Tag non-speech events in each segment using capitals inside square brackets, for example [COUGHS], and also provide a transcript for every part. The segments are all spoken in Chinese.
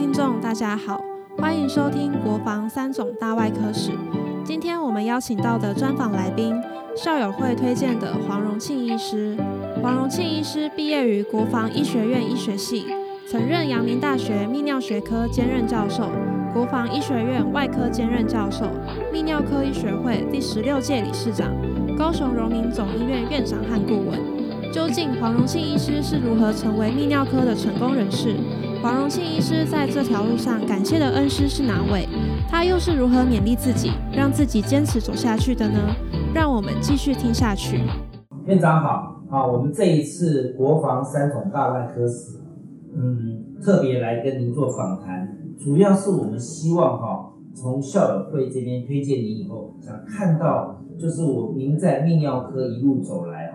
听众大家好，欢迎收听国防三种大外科史。今天我们邀请到的专访来宾，校友会推荐的黄荣庆医师。黄荣庆医师毕业于国防医学院医学系，曾任阳明大学泌尿学科兼任教授，国防医学院外科兼任教授，泌尿科医学会第十六届理事长，高雄荣民总医院院长和顾问。究竟黄荣庆医师是如何成为泌尿科的成功人士？黄荣庆医师在这条路上感谢的恩师是哪位？他又是如何勉励自己，让自己坚持走下去的呢？让我们继续听下去。院长好，啊，我们这一次国防三种大外科史，嗯，特别来跟您做访谈，主要是我们希望哈，从校友会这边推荐您以后，想看到就是我您在泌尿科一路走来。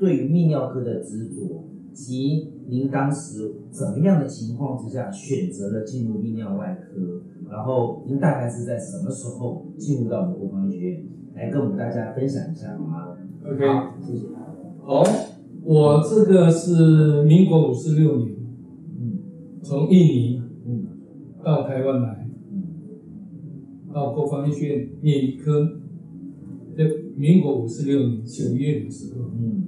对于泌尿科的执着，及您当时怎么样的情况之下选择了进入泌尿外科，然后您大概是在什么时候进入到我们国防医学院，来跟我们大家分享一下好吗？OK，谢谢。好，我这个是民国五十六年，嗯，从印尼，嗯，到台湾来，嗯，到国防医学院念医科，在民国五十六年九月的时候，嗯。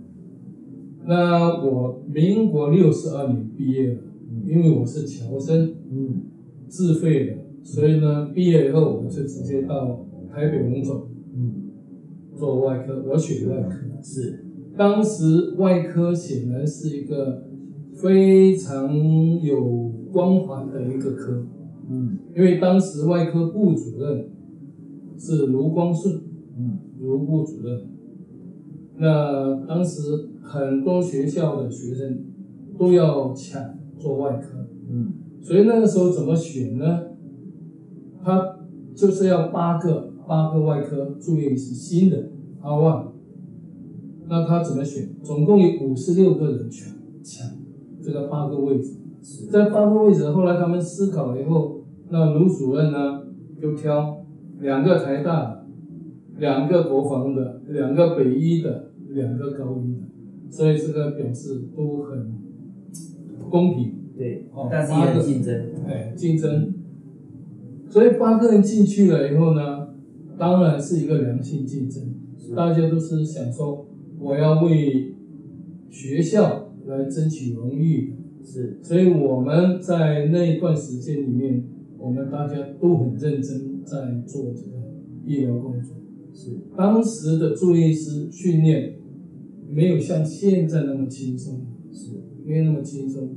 那我民国六十二年毕业了，因为我是侨生，嗯，自费的，所以呢，毕业以后我就直接到台北工作，嗯，做外科，我选外科是，当时外科显然是一个非常有光环的一个科，嗯，因为当时外科部主任是卢光顺，嗯，卢部主任，那当时。很多学校的学生都要抢做外科，嗯，所以那个时候怎么选呢？他就是要八个八个外科住院是新的阿万，那他怎么选？总共有五十六个人抢抢这个八个位置，在八个位置，后来他们思考了以后，那卢主任呢就挑两个台大的，两个国防的，两个北医的，两个高一的。所以这个表示都很公平，对，但是也很竞争，哎，竞争。所以八个人进去了以后呢，当然是一个良性竞争，大家都是想说我要为学校来争取荣誉，是。所以我们在那一段时间里面，我们大家都很认真在做这个医疗工作，是。当时的住院医师训练。没有像现在那么轻松，是，没有那么轻松。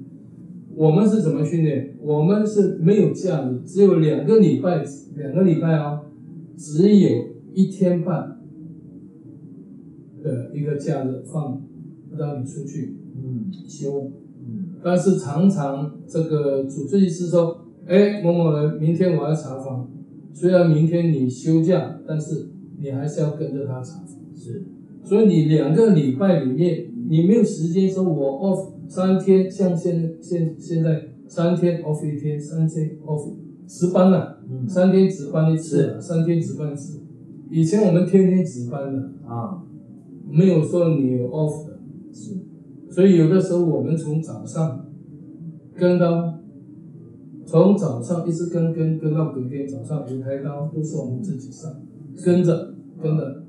我们是怎么训练？我们是没有假日，只有两个礼拜，两个礼拜哦，只有一天半的一个假日放让你出去，嗯，休，嗯。但是常常这个主治医师说，哎，某某人，明天我要查房，虽然明天你休假，但是你还是要跟着他查房，是。所以你两个礼拜里面，你没有时间说，我 off 三天，像现现现在三天 off 一天，三天 off 值班了，三天值班一次，三天值班一次。以前我们天天值班的啊，没有说你 off 的，是。所以有的时候我们从早上跟到，从早上一直跟跟跟到隔天早上，五台刀都是我们自己上，跟着跟着。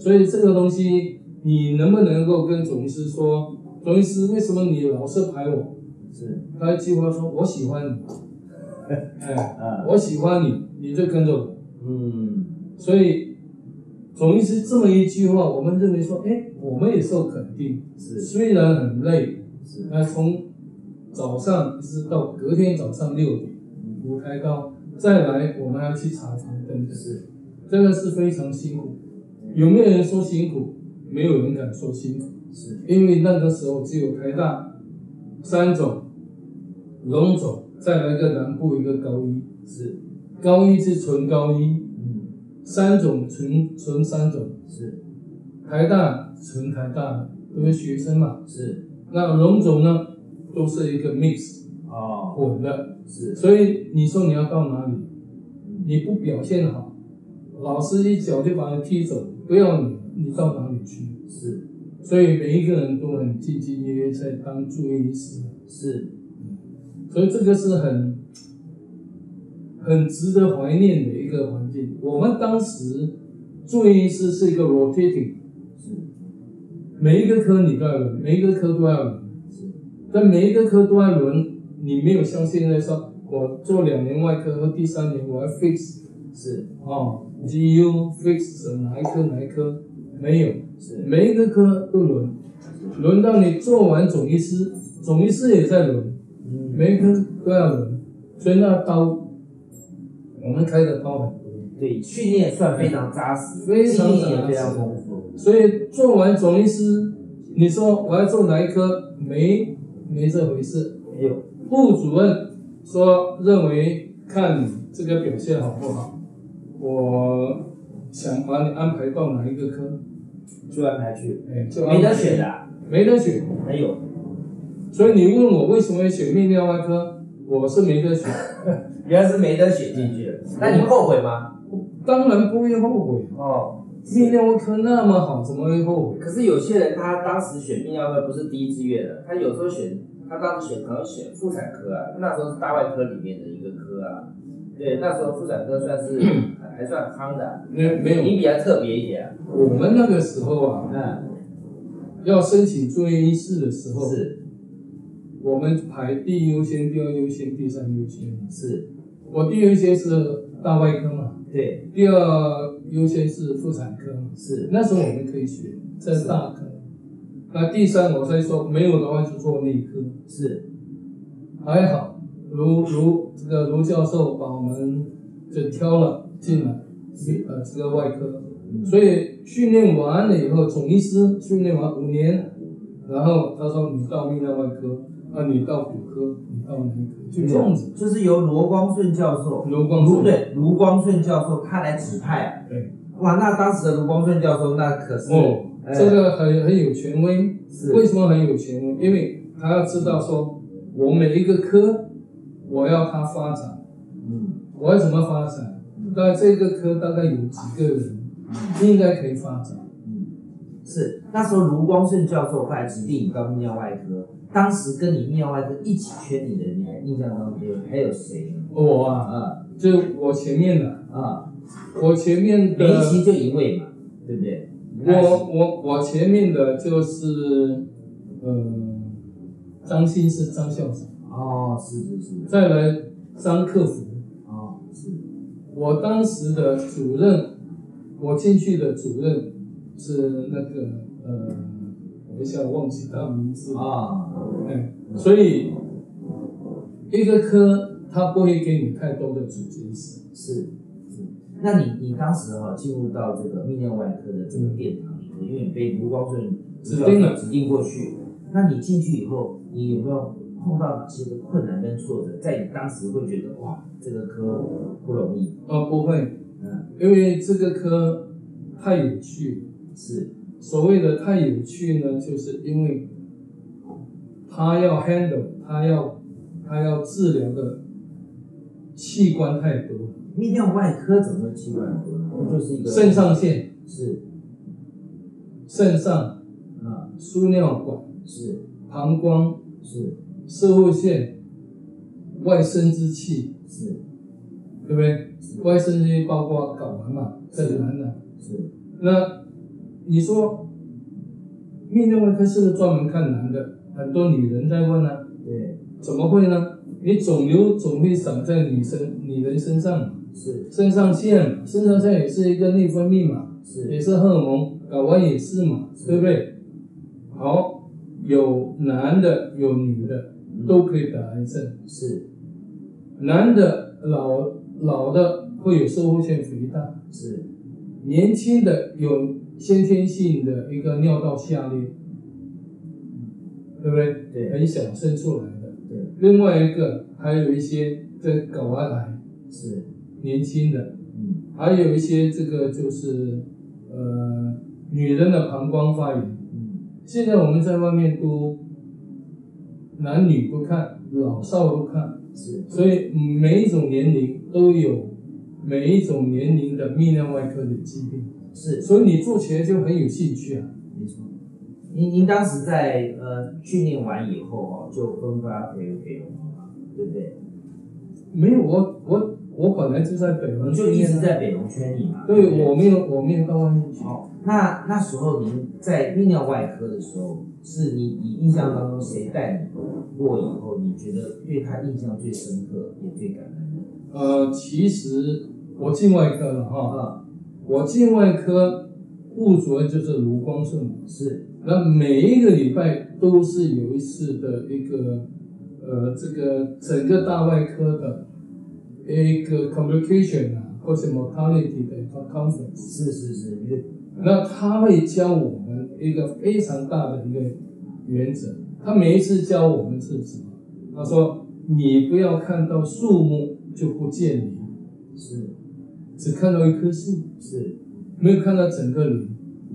所以这个东西，你能不能够跟总医师说，总医师为什么你老是排我？是，他一句话说，我喜欢你，[LAUGHS] 哎，我喜欢你，你就跟着我。嗯，所以总医师这么一句话，我们认为说，哎，我们也受肯定。是，虽然很累，是，那从早上一直到隔天早上六点，五开刀，再来我们还要去查房等，是，这个是非常辛苦。有没有人说辛苦？没有人敢说辛苦，是因为那个时候只有台大三种，龙总，再来个南部一个高一，是。高一是纯高一，嗯，三种纯纯三种，是。台大纯台大，都是学生嘛，是。那龙总呢，都是一个 mix 啊混的，是。所以你说你要到哪里，你不表现好，老师一脚就把你踢走。不要你，你到哪里去？是，所以每一个人都很兢兢业业在当住院医师。是，所以这个是很很值得怀念的一个环境。我们当时住院医师是一个 rotating，是。每一个科你都要轮，每一个科都要轮，是。但每一个科都要轮，你没有像现在说，我做两年外科和第三年我要 fix 是。哦，GU fix 哪一科哪一科没有，每一个科都轮，轮到你做完总医师，总医师也在轮，嗯。每一科都要轮，所以那刀我们开的刀很多，对训练算非常扎实，非常扎实。非常丰富。所以做完总医师，你说我要做哪一科，没没这回事。没有。部主任说认为看你这个表现好不好，我想把你安排到哪一个科，就安排去，哎，就没得选的，啊，没得选。没有。所以你问我为什么要选泌尿外科，我是没得选，[LAUGHS] 原来是没得选进去的，那你后悔吗？当然不会后悔。哦，泌尿外科那么好，怎么会后悔？可是有些人他当时选泌尿科不是第一志愿的，他有时候选，他当时选可能选妇产科啊，那时候是大外科里面的一个科啊。对，那时候妇产科算是 [COUGHS] 还算康的啊，没没有，你比较特别一点啊。我们那个时候啊，嗯，要申请住院医师的时候，是我们排第一优先、第二优先、第三优先。是，我第一优先是大外科嘛，对，第二优先是妇产科。是那时候我们可以选在大科。那第三，我再说没有的话就做内科，是还好，卢卢这个卢教授把我们就挑了进来，呃，这个外科。所以训练完了以后，总医师训练完五年，然后他说你到泌尿外科，啊，你到骨科，你到内科，就这样子。就是由罗光顺教授，卢光顺，对卢光顺教授他来指派啊。对，哇，那当时的卢光顺教授那可是哦，哎这个很很有权威。是为什么很有权威？因为他要知道说，我每一个科，我要它发展，嗯。我要怎么发展？那这个科大概有几个人应该可以发展？嗯，是那时候卢光顺教授后来指定你到泌尿外科，当时跟你泌尿外科一起圈你的，你还印象当中还有谁？我啊，啊。就我前面的，啊，我前面的。每一期就一位嘛，对不对？我我我前面的就是呃张欣是张校长，哦，是是是，再来张客服，哦是。我当时的主任，我进去的主任是那个呃，我一下忘记他名字了，啊，哎，所以一个科他不会给你太多的主治医师，是是。那你你当时哈、进入到这个泌尿外科的这个殿堂里头，因为你被卢光顺指定了指定过去，那你进去以后，你有没有碰到哪些的困难跟挫折？在你当时会觉得哇，这个科不容易，哦，不会，嗯，因为这个科太有趣。是所谓的太有趣呢，就是因为他要 handle，他要他要治疗的器官太多，泌尿外科怎么会器官很多呢？不就是一个肾上腺、是肾上、啊输尿管、是膀胱、是射护腺、外生殖器，是对不对？外生殖器包括睾丸嘛，在男的。是那你说泌尿外科是不是专门看男的？很多女人在问啊，对怎么会呢？你肿瘤总会长在女生女人身上嘛，是肾上腺，肾上腺也是一个内分泌嘛，是也是是荷尔蒙，睾丸也是嘛，对不对？好，有男的有女的都可以得癌症，是。男的老老的会有收缩性肥大，是。年轻的有先天性的一个尿道下裂，对不对？对。很小生出来的。对。另外一个还有一些在睾丸癌，是。年轻的，嗯。还有一些这个就是呃女人的膀胱发炎。嗯。现在我们在外面都男女都看，老少都看，是所以嗯每一种年龄都有每一种年龄的泌尿外科的疾病，是所以你做起来就很有兴趣啊。没错。您您当时在呃训练完以后哦，就分发给给我们嘛，对对不对？没有，我我我本来就在北龙就一直在北农圈里嘛。不对我没有我没有到外面去。好，那那时候您在泌尿外科的时候，是你你印象当中谁带你过以后，你觉得对他印象最深刻也最感恩？呃，其实我进外科了哈，啊，我进外科顾主任就是卢光顺，是那每一个礼拜都是有一次的一个呃这个整个大外科的一个 communication 啊，或者 mortality 的 conference。是是是，那他会教我们一个非常大的一个原则，他每一次教我们是什么？他说：“你不要看到树木就不见林，是。只看到一棵树，是。没有看到整个林。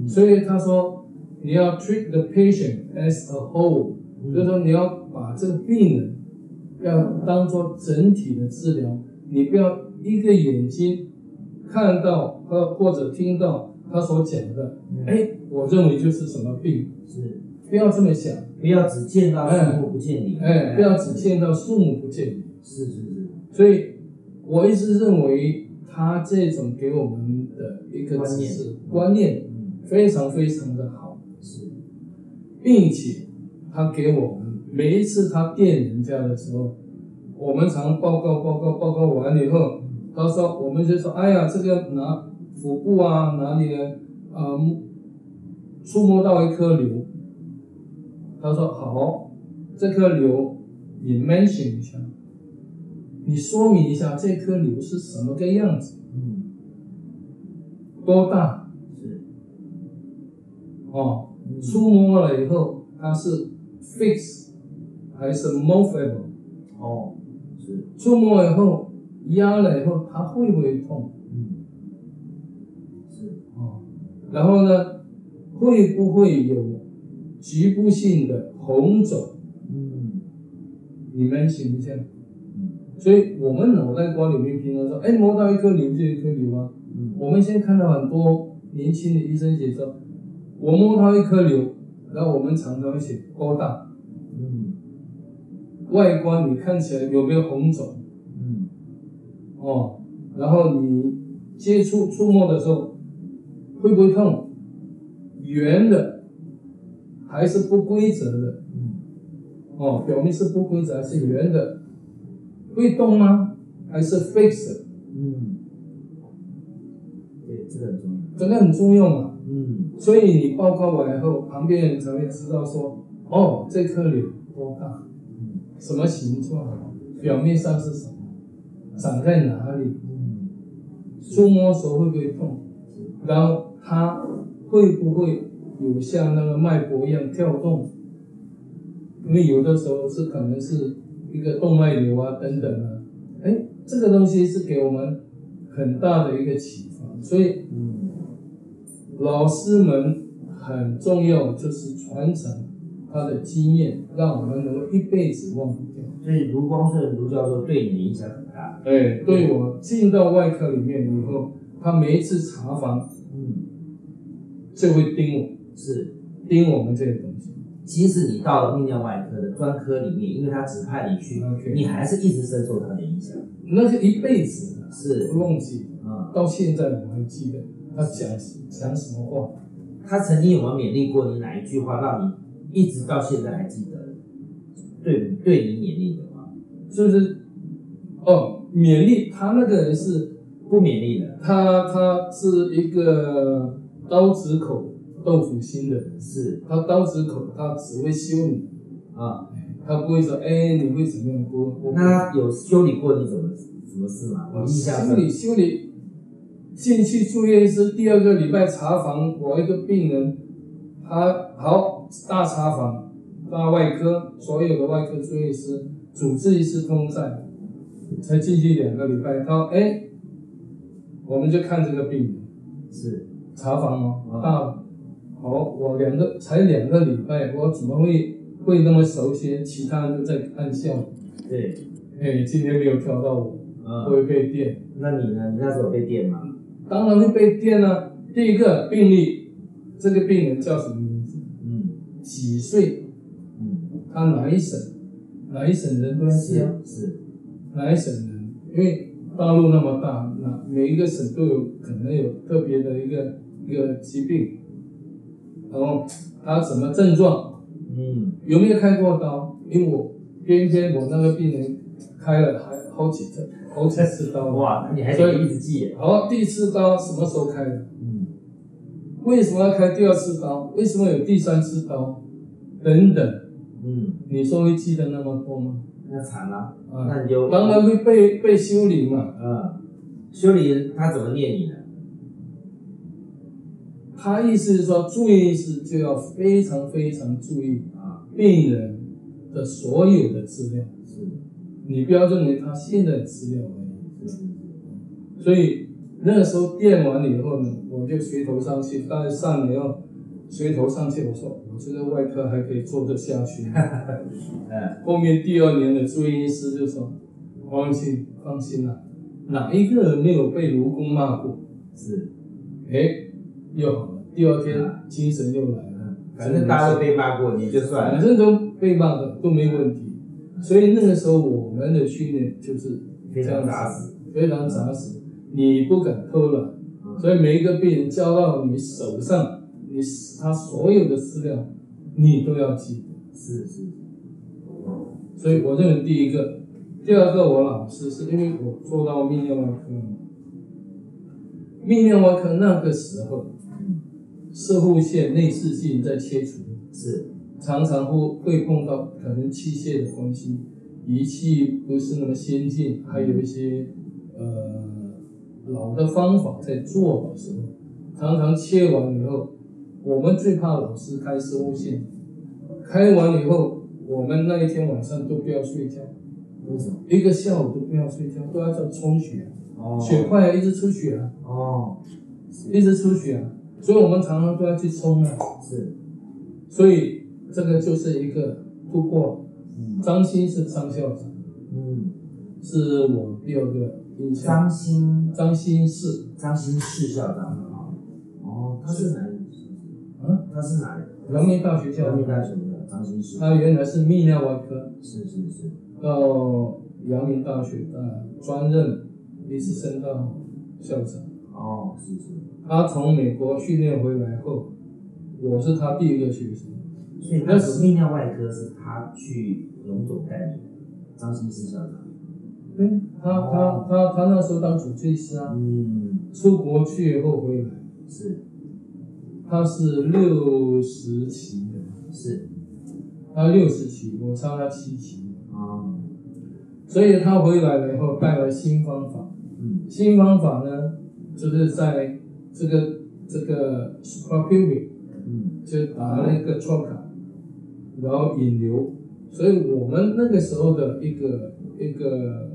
所以他说，你要 treat the patient as a whole，、嗯。就是说你要把这个病人要当做整体的治疗，你不要一个眼睛看到和或者听到他所讲的，嗯。哎，我认为就是什么病，是，不要这么想，不要只见到树木不见林，哎，不要只见到树木不见林。是是是。所以我一直认为他这种给我们的一个观念。知识观念嗯。非常非常的好。是。并且他给我们每一次他电人家的时候，我们常报告报告报告完了以后，他说我们就说，哎呀，这个哪腹部啊哪里呢啊、触摸到一颗瘤，他说好，这颗瘤你 mention 一下，你说明一下这颗瘤是什么个样子，嗯多大？是。哦。嗯触摸了以后，它是 fix 还是 movable？哦。是触摸以后压了以后，它会不会痛？嗯是哦，然后呢，会不会有局部性的红肿？嗯你们想一下。嗯所以我们脑袋瓜里面平常说，哎，摸到一颗瘤就一颗瘤啊。嗯我们现在看到很多年轻的医生写说，我摸到一颗瘤，然后我们常常会写高大，嗯外观你看起来有没有红肿？嗯哦，然后你接触触摸的时候会不会痛？圆的还是不规则的？嗯哦，表面是不规则还是圆的？会动吗？还是 fix 的？嗯，对，这个很重要。这个很重要嘛。嗯所以你报告完以后，旁边人才会知道说，哦，这颗瘤多大，嗯什么形状，表面上是什么，长在哪里，嗯。触摸时候会不会痛，然后它会不会有像那个脉搏一样跳动？因为有的时候是可能是一个动脉瘤啊等等啊，哎，这个东西是给我们很大的一个启发，所以嗯。老师们很重要，就是传承他的经验，让我们能够一辈子忘不掉。所以卢光顺卢教授对你的影响很大。对，对我进到外科里面以后，他每一次查房嗯，就会盯我，是。盯我们这个东西。即使你到了泌尿外科的专科里面，因为他指派你去你还是一直深受他的影响。那是一辈子，是不忘记。啊、到现在我还记得他讲讲什么话。他曾经有没有勉励过你哪一句话，让你一直到现在还记得？对对你勉励的话，就是哦，勉励他那个人是不勉励的，他，他是一个刀子口豆腐心的人。是他刀子口，他只会修你，啊。他不会说，哎，你会怎么样？不，不那他有修理过你怎么什么事吗？我印象修理修理，进去住院是第二个礼拜查房，我一个病人，他好大查房，大外科所有的外科住院医师主治医师通在，才进去两个礼拜，他说哎，我们就看这个病人是查房哦，啊大好，我两个才两个礼拜，我怎么会会那么熟悉？其他人都在看笑，对，哎，今天没有挑到我，嗯，会被电。那你呢？你那时候被电吗？当然会被电了、第一个病例，这个病人叫什么几岁？嗯他哪一省？哪一省人都要寄啊，是是，哪一省人？因为大陆那么大，那每一个省都有可能有特别的一个一个疾病，然后他什么症状，嗯有没有开过刀？因为我偏偏我那个病人开了还好几次，好几次刀。哇，那你还得一直记耶，好，第一次刀什么时候开的？嗯为什么要开第二次刀？为什么有第三次刀？等等，嗯，你说会记得那么多吗？那惨了，啊，那你就当然会被被修理嘛。嗯，修理他怎么念你呢？他意思是说，住院医师就要非常非常注意啊，病人的所有的资料，是。你不要认为他现在的资料所以那个时候电完了以后呢，我就垂头丧气，大概上了要垂头丧气。我说，我这个外科还可以做得下去。[LAUGHS] 嗯后面第二年的住院医师就说：“黄文清，放心啦、哪一个人没有被卢公骂过？是，哎，又好了，第二天精神又来了。嗯，反正大家都被骂过，你就算了，反正都被骂的都没问题。所以那个时候我们的训练就是非常扎实，非常扎实，你不敢偷懒，嗯。所以每一个病人交到你手上，你他所有的资料你都要记得。是是，所以我认为第一个，第二个我老师是因为我做到泌尿外科嘛，泌尿外科那个时候，射护腺内视镜在切除，是。常常会会碰到可能器械的关系，仪器不是那么先进，还有一些呃老的方法在做的时候，常常切完以后，我们最怕老师开生物线，开完以后，我们那一天晚上都不要睡觉，为什么？一个下午都不要睡觉，都要在充血，哦。血块一直出血啊，哦，一直出血啊，所以我们常常都要去冲啊，是，所以这个就是一个突破。嗯。张欣是张校长，嗯，是我第二个。张新张欣是张欣是校长啊，哦，他是哪里？嗯，他是哪里？阳明大学校阳明长，大学的张欣是，他原来是泌尿外科，是是是，到阳明大学呃专任，一次升到校长。哦，是是，他从美国训练回来后，我是他第一个学生。所以那时候泌尿外科是他去龙总带领的，张欣是校长。对，他他他他那时候当主治医师啊，嗯，出国去以后回来，是。他是六十期的，是，他六十期，我差他七期。啊，所以他回来了以后带来新方法，嗯。新方法呢，就是在这个这个 suprapubic 嗯。就打了一个 trocar，然后引流，所以我们那个时候的一个一个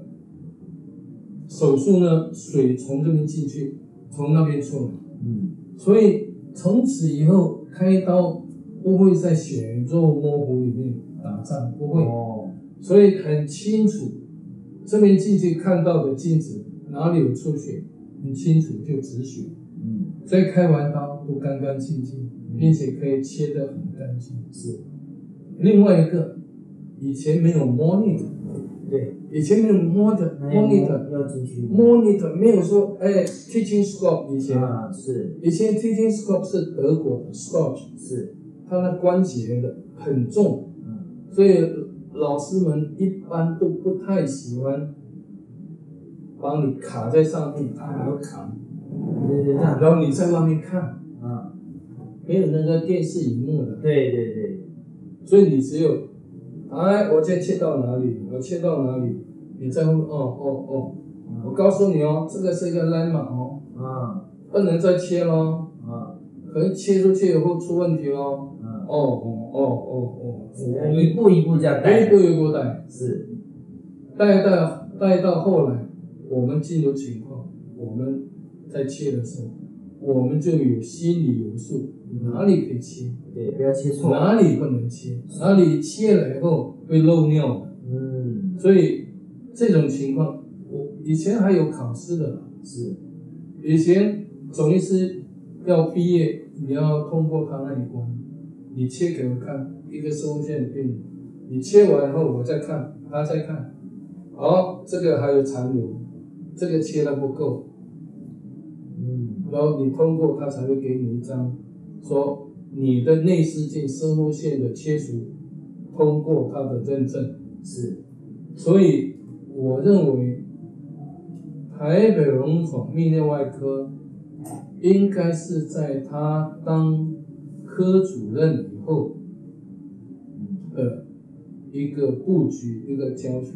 手术呢，水从这边进去，从那边出来，嗯，所以从此以后开刀不会在血肉模糊里面打仗，不会。哦，所以很清楚，这边进去看到的镜子哪里有出血，很清楚就止血，嗯。所以开完刀都干干净净，并且可以切得很干净。是，另外一个，以前没有 monitor，对，以前没有 monitor 那要 monitor 要进去。monitor 没有说哎 teaching scope 以前，啊，是。以前 teaching scope 是德国的 Scotch，是，它那关节的很重，嗯。所以老师们一般都不太喜欢帮你卡在上面，他还要扛，对对对，然后你在外面看，啊，没有那个电视荧幕的，对对对，所以你只有，哎，我今天切到哪里，我切到哪里，你在乎，哦哦哦，我告诉你哦，这个是一个 landmark 哦，啊。不能再切咯，啊。可能切出去以后出问题咯。啊，哦哦哦哦。哦，我们一步一步这样一步，一步带。是，带到带到后来，我们进入情况，我们在切的时候，我们就有心里有数，哪里可以切，对，不要切错，哪里不能切，哪里切了以后会漏尿？的，嗯，所以这种情况，我以前还有考试的，是，以前总医师要毕业，你要通过他那一关，你切给我看，一个收线的病人，你切完以后我再看，他再看，好，这个还有残留，这个切的不够，嗯。然后你通过他才会给你一张，说你的内视镜射护线的切除通过他的认证，是所以我认为台北荣总泌尿外科应该是在他当科主任以后的一个布局、一个教学、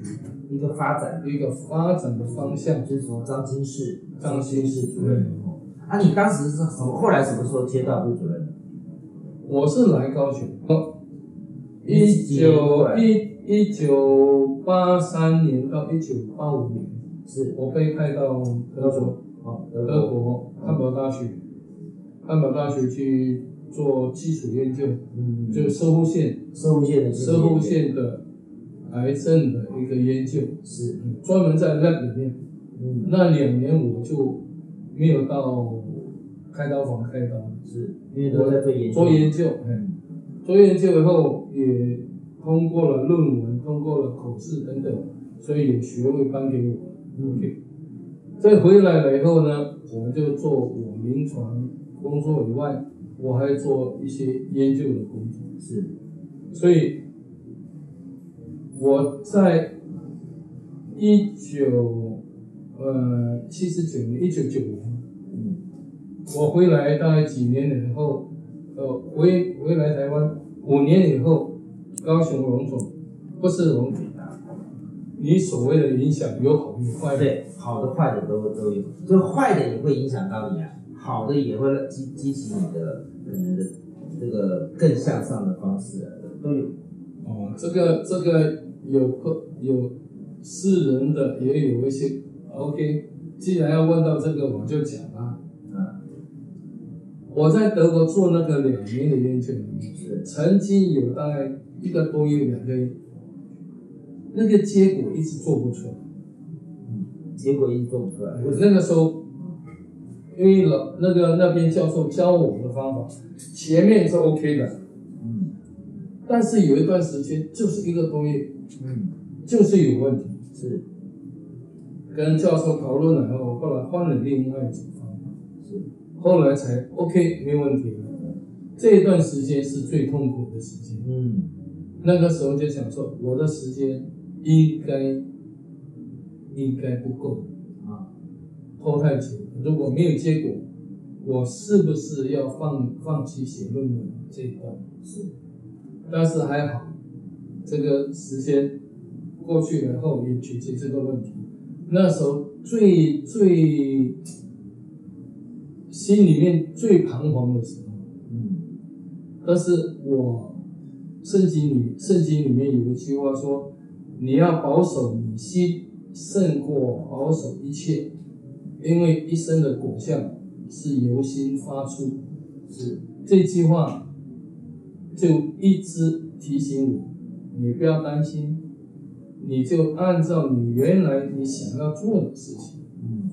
一个发展，一个发展的方向。就是从张金士张金士主任以后，啊，你当时是什么？后来什么时候接到部主任的？我是来高雄，一九一一九八三年到一九八五年，是。我被派到德国，啊，德德国，国汉堡大学，汉堡大学去做基础研究，嗯，就射护线、射护线的射护线的癌症的一个研究，是，专门在那里面。嗯，那两年我就没有到开刀房开刀，是，因为都在做研究，做研究，嗯，做研究以后也通过了论文，通过了口试等等，所以有学位颁给我。嗯。再回来了以后呢，我们就做我临床工作以外，我还做一些研究的工作。是，所以我在一九呃七十九年，一九九年，嗯，我回来大概几年了以后，呃，回回来台湾五年以后，高雄荣总不是荣总，你所谓的影响有好有坏，对，好的坏的都都有，就坏的也会影响到你啊，好的也会激激起你的可能的这个更向上的方式啊，都有，哦，这个这个有个有私人的，也有一些 OK。既然要问到这个，我就讲啊。啊，我在德国做那个两年的研究，曾经有大概一个多月、两个月，那个结果一直做不出来。结果一直做不出来，我那个时候，因为老那个那边教授教我的方法，前面是 OK 的，嗯但是有一段时间就是一个多月，嗯，就是有问题。是跟教授讨论了后，后来换了另外一种方法，是，后来才 OK 没问题了。这一段时间是最痛苦的时间，嗯那个时候就想说，我的时间应该应该不够，啊，拖太久，如果没有结果，我是不是要放放弃写论文这一段？是，但是还好，这个时间过去了后也解决这个问题。那时候最最心里面最彷徨的时候，嗯。但是我圣经里圣经里面有一句话说，你要保守你心胜过保守一切，因为一生的果效是由心发出。是，这句话就一直提醒我，你不要担心，你就按照你原来你想要做的事情，嗯。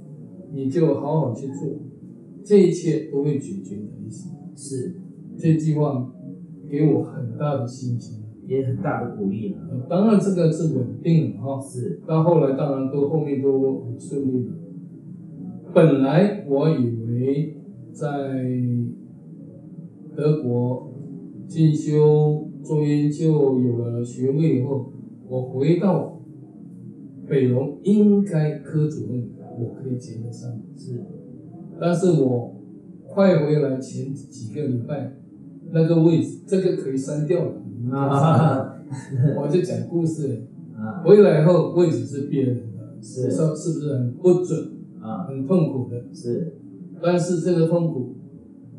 你就好好去做，这一切都会解决的意思。是，这句话给我很大的信心。也很大的鼓励了，呃当然这个是稳定的哈，是，到后来当然都后面都很顺利的。本来我以为在德国进修做研究有了学位以后，我回到北荣应该科主任我可以接得上，是，但是我快回来前几个礼拜，那个位置这个可以删掉了，啊 [LAUGHS] 我就讲故事。啊。回来后位置是别人的，是。说是不是很不准、啊，很痛苦的？是，但是这个痛苦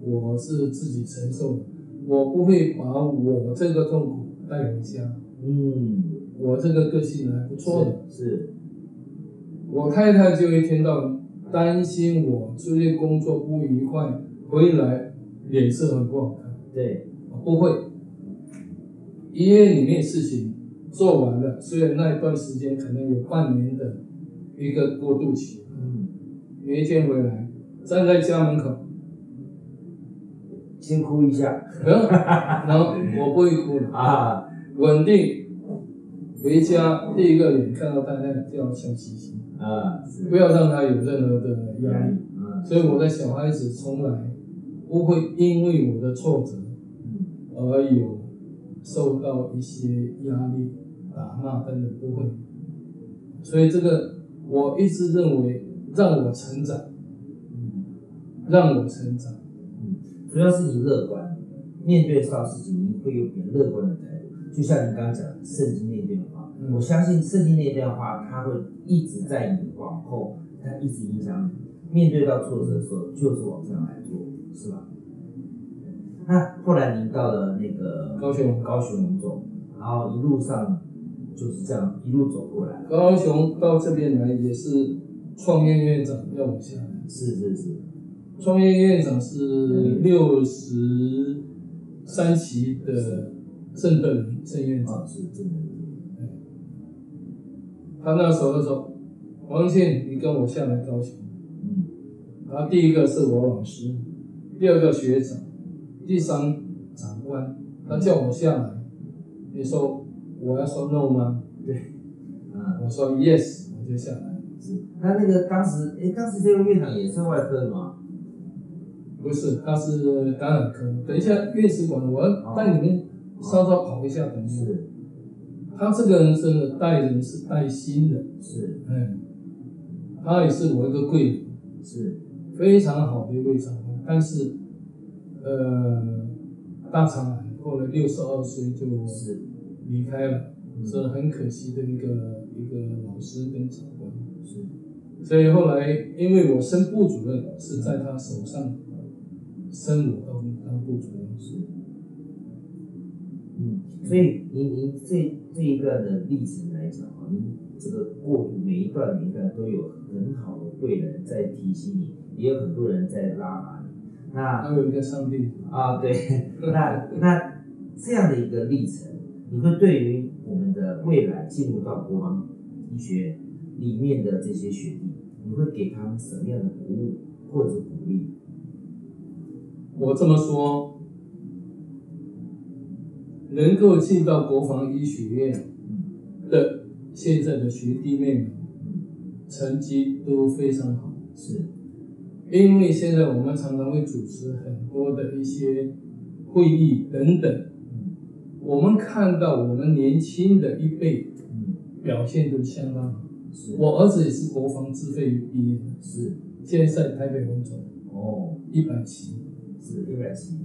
我是自己承受的，我不会把我这个痛苦带回家。嗯，我这个个性还不错的，是，我太太就一天到晚担心我最近工作不愉快，回来脸色很不好看。对，我不会，医院里面事情做完了，虽然那一段时间可能有半年的一个过渡期，嗯，有一天回来，站在家门口，先哭一下。然后我不会哭了，[LAUGHS] 啊，稳定，回家第一个脸看到太太就要笑嘻嘻，啊，不要让他有任何的压力。嗯所以我的小孩子从来不会因为我的挫折嗯而有受到一些压力、打骂等等，不会。所以这个我一直认为让我成长，嗯让我成长。嗯，主要是你乐观，面对到事情你会有比较乐观的态度。就像你刚刚讲的圣经那段话，嗯我相信圣经那段话，它会一直在你往后，它一直影响你。面对到挫折的时候，就是往这样来做，是吧？那后来您到了那个高雄高雄民众，然后一路上就是这样一路走过来，高雄到这边来也是创业院长要我下来，是是是，创业院长是六十三期的郑德林郑院长。啊是真的，他那时候就说：“王倩，你跟我下来高雄。嗯”然后第一个是我老师，第二个学长，第三长官，他叫我下来。你说我要说 no 吗？嗯 [LAUGHS] 我说 yes，我就下来。是。那那个当时，哎，当时这个院长也是外科的吗？不是，他是感染科。等一下院士馆，我要带你们稍稍跑一下，等一下。是他这个人真的待人是待心的，是。嗯，他也是我一个贵人。是，非常好的一位长官，但是，呃，大肠癌后来六十二岁就是。离开了，嗯。是很可惜的一个一个老师跟长官。是。所以后来因为我升部主任是在他手上升我当当部主任，是，嗯，所以您您这这一段的历程来讲啊，您这个过渡每一段每一段都有很好的贵人在提醒你，也有很多人在拉拔你。那还有一个上帝，啊，对，那那这样的一个历程，你会对于我们的未来进入到国防医学里面的这些学弟，你会给他们什么样的鼓舞或者鼓励？我这么说，能够进到国防医学院嗯的现在的学弟妹们，嗯，成绩都非常好。是，因为现在我们常常会主持很多的一些会议等等，嗯我们看到我们年轻的一辈嗯表现都相当好。是，我儿子也是国防自费毕业的，是现在在台北工作，哦，一百七。是一百七，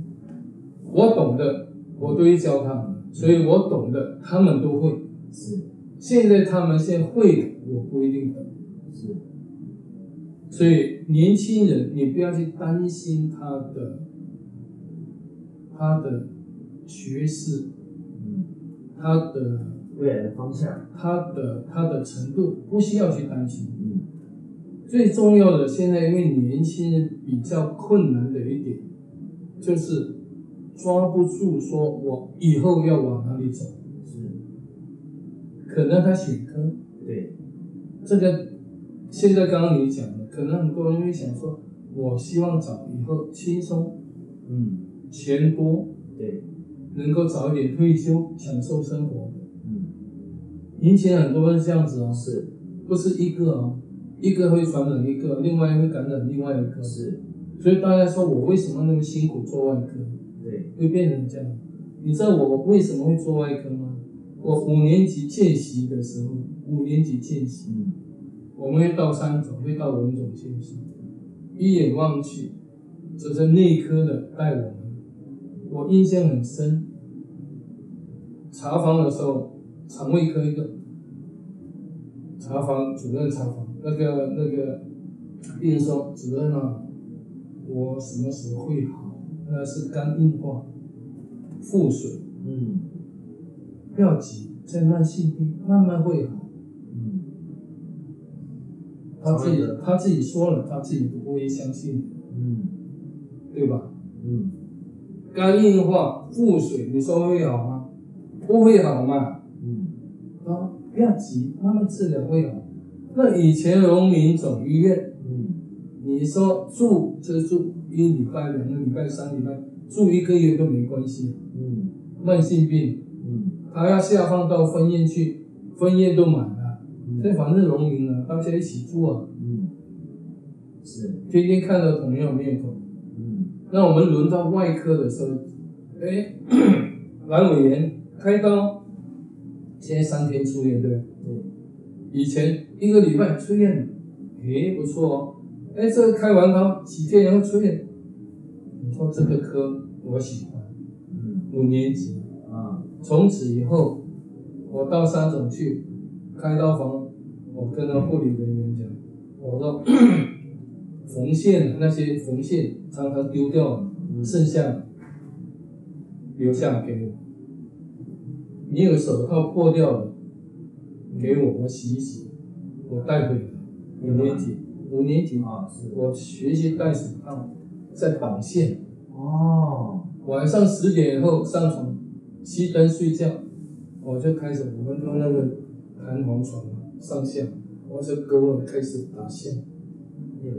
我懂的，我都会教他们，所以我懂的，他们都会。是现在他们现在会的，我不一定懂。是所以年轻人，你不要去担心他的他的学识，嗯，他的未来的方向，他的他的程度，不需要去担心。嗯最重要的，现在因为年轻人比较困难的一点，就是抓不住，说我以后要往哪里走，是，可能他选科，对，这个现在刚刚你讲的，可能很多人会想说，我希望找以后轻松、嗯。钱多，对，能够早一点退休，享受生活。嗯。以前很多人是这样子哦，是。不是一个哦，一个会传染一个，另外会感染另外一个，是，所以大家说我为什么那么辛苦做外科，对，会变成这样。你知道我为什么会做外科吗？我五年级见习的时候，五年级见习，嗯我们会到三总，会到文总见习，一眼望去，这是内科的带我们，我印象很深。查房的时候，肠胃科一个查房主任查房，那个那个病人说：“主任啊，我什么时候会好？那是肝硬化、腹水，嗯不要急，在慢性病慢慢会好。”嗯他自己他自己说了，他自己不会相信，嗯对吧？嗯肝硬化、腹水，你说会好吗？不会好嘛？嗯啊，不要急，慢慢治疗会好。那以前农民总医院，嗯你说住就住一礼拜、两个礼拜、三礼拜，住一个月都没关系。嗯慢性病，嗯他要下放到分院去分院都满了。嗯反正农民啊，大家一起住啊，嗯，是，天天看到同样面孔。嗯那我们轮到外科的时候，哎，阑尾炎开刀，现在三天出院，对？以前一个礼拜出院，诶，不错哦。哎，这个开完刀几天以后出院，你说这个科我喜欢，嗯五年级，啊，从此以后，我到三总去开刀房，我跟那护理人员讲，我说 [COUGHS] 缝线那些缝线常常丢掉剩下留下给我。你有手套破掉了，给我，我洗一洗，我带回来。五年级，五年级，啊，我学习戴手套，在绑线。哦，晚上十点以后上床，熄灯睡觉，我就开始我们用那个弹簧床上下，我就勾了开始绑线，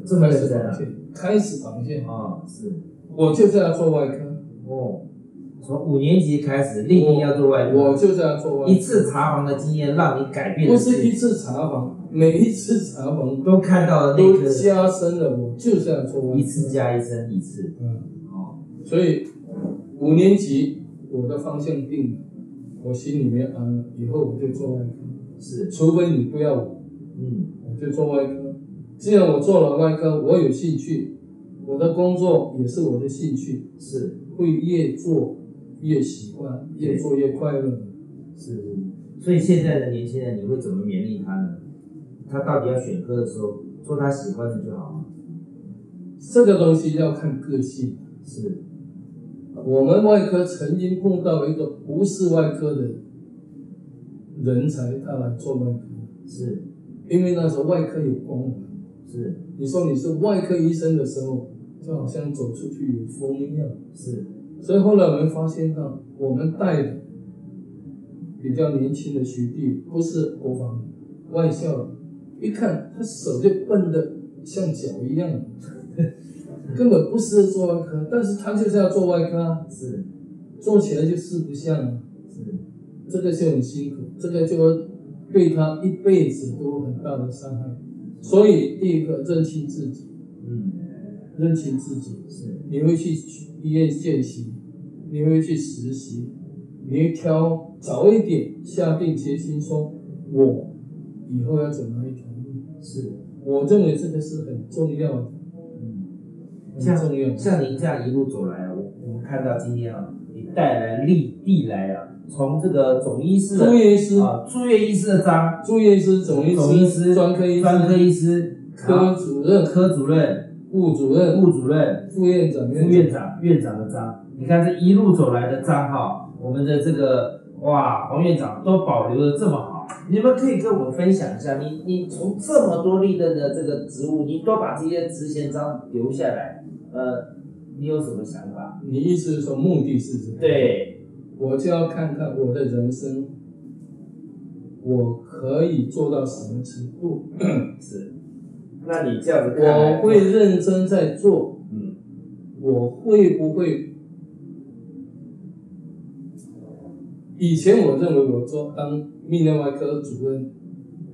这么开认真啊？开始绑线，啊是，我就是要做外科，哦，从五年级开始立定要做外科，我就是要做外科，一次查房的经验让你改变不是一次查房，每一次查房都看到了那都个加深了我就是要做外科，一次加一增一次，嗯，哦，所以五年级我的方向定了，我心里面安了，以后我就做外科，是，除非你不要我。嗯我就做外科。既然我做了外科，我有兴趣，我的工作也是我的兴趣，是会越做越喜欢，越做越快乐。是是，所以现在的年轻人你会怎么勉励他呢？他到底要选科的时候做他喜欢的就好了？这个东西要看个性。是，我们外科曾经碰到一个不是外科的人才，他来做外科，是。因为那时候外科有光环。是。你说你是外科医生的时候，就好像走出去有风一样。是，所以后来我们发现到，我们带的比较年轻的学弟，不是国防外校，一看他手就笨的像脚一样，根本不适合做外科，但是他就是要做外科啊，是。做起来就四不像啊，是。这个就很辛苦，这个就对他一辈子都有很大的伤害。所以第一个认清自己，嗯。认清自己，是。你会去医院见习，你会去实习，你会挑早一点下定决心说，我以后要走哪一条路。是，我认为这个是很重要的，嗯。很重要。像您这样一路走来啊，我我们看到今天啊，你带来历历来啊，从这个总医师住院医师、啊住院医师的章，住院医师、总医师总医师、专科医师、专科医师、科主任、科主任、副主任、副主任、副院长、副院院长、院长的章，你看这一路走来的章哈，我们的这个哇黄院长都保留的这么好，你们可以跟我分享一下，你你从这么多历任的这个职务，你都把这些职衔章留下来，呃，你有什么想法？你意思是说目的是什么？，对，我就要看看我的人生，我可以做到什么程度。[COUGHS] 是。那你这样子看我会认真在做，嗯我会不会？以前我认为我做当泌尿外科主任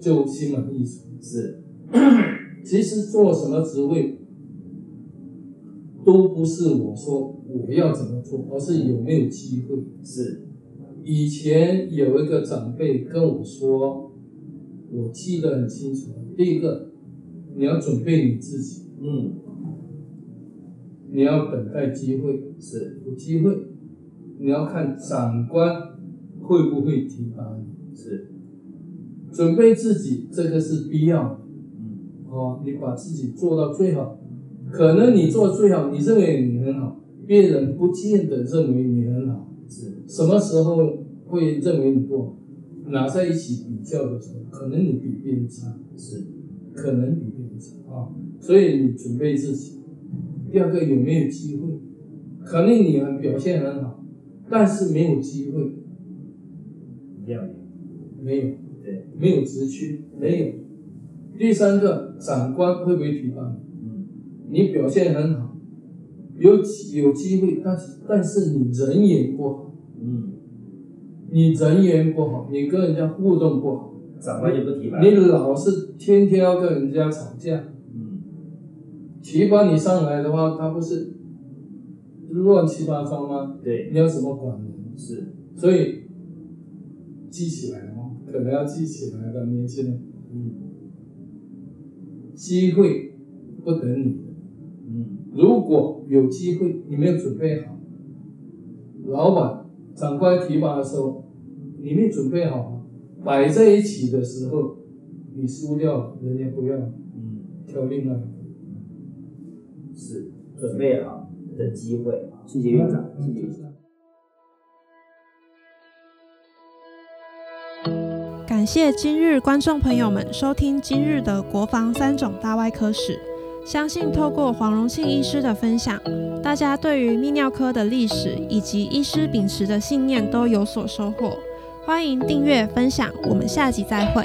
就心满意足，是。[COUGHS] 其实做什么职位都不是我说我要怎么做，而是有没有机会。是。以前有一个长辈跟我说，我记得很清楚。第一个，你要准备你自己，嗯。你要等待机会，是。有机会，你要看长官会不会提拔你，是准备自己这个是必要的。嗯哦，你把自己做到最好，可能你做最好，你认为你很好，别人不见得认为你很好。是什么时候会认为你不好？拿在一起比较的时候，可能你比别人差，是可能比别人差啊。所以你准备自己。第二个有没有机会？可能你很表现很好，但是没有机会，亮眼没有，对没有职缺，没有。第三个，长官会不会提拔你？嗯你表现很好，有有机会，但是但是你人缘不好，嗯你人缘不好，你跟人家互动不好，长官也不提拔。你老是天天要跟人家吵架，嗯，提拔你上来的话，他不是乱七八糟吗？对，你要怎么管人？是，所以记起来哦，可能要记起来的年轻人，嗯机会不等你。嗯如果有机会你没有准备好，老板、长官提拔的时候，你没有准备好，摆在一起的时候，你输掉了，人家不要，嗯，挑另外一个。是，准备好的机会。谢谢院长，谢谢感谢今日观众朋友们收听今日的国防三种大外科史。相信透过黄荣庆医师的分享，大家对于泌尿科的历史以及医师秉持的信念都有所收获。欢迎订阅分享，我们下集再会。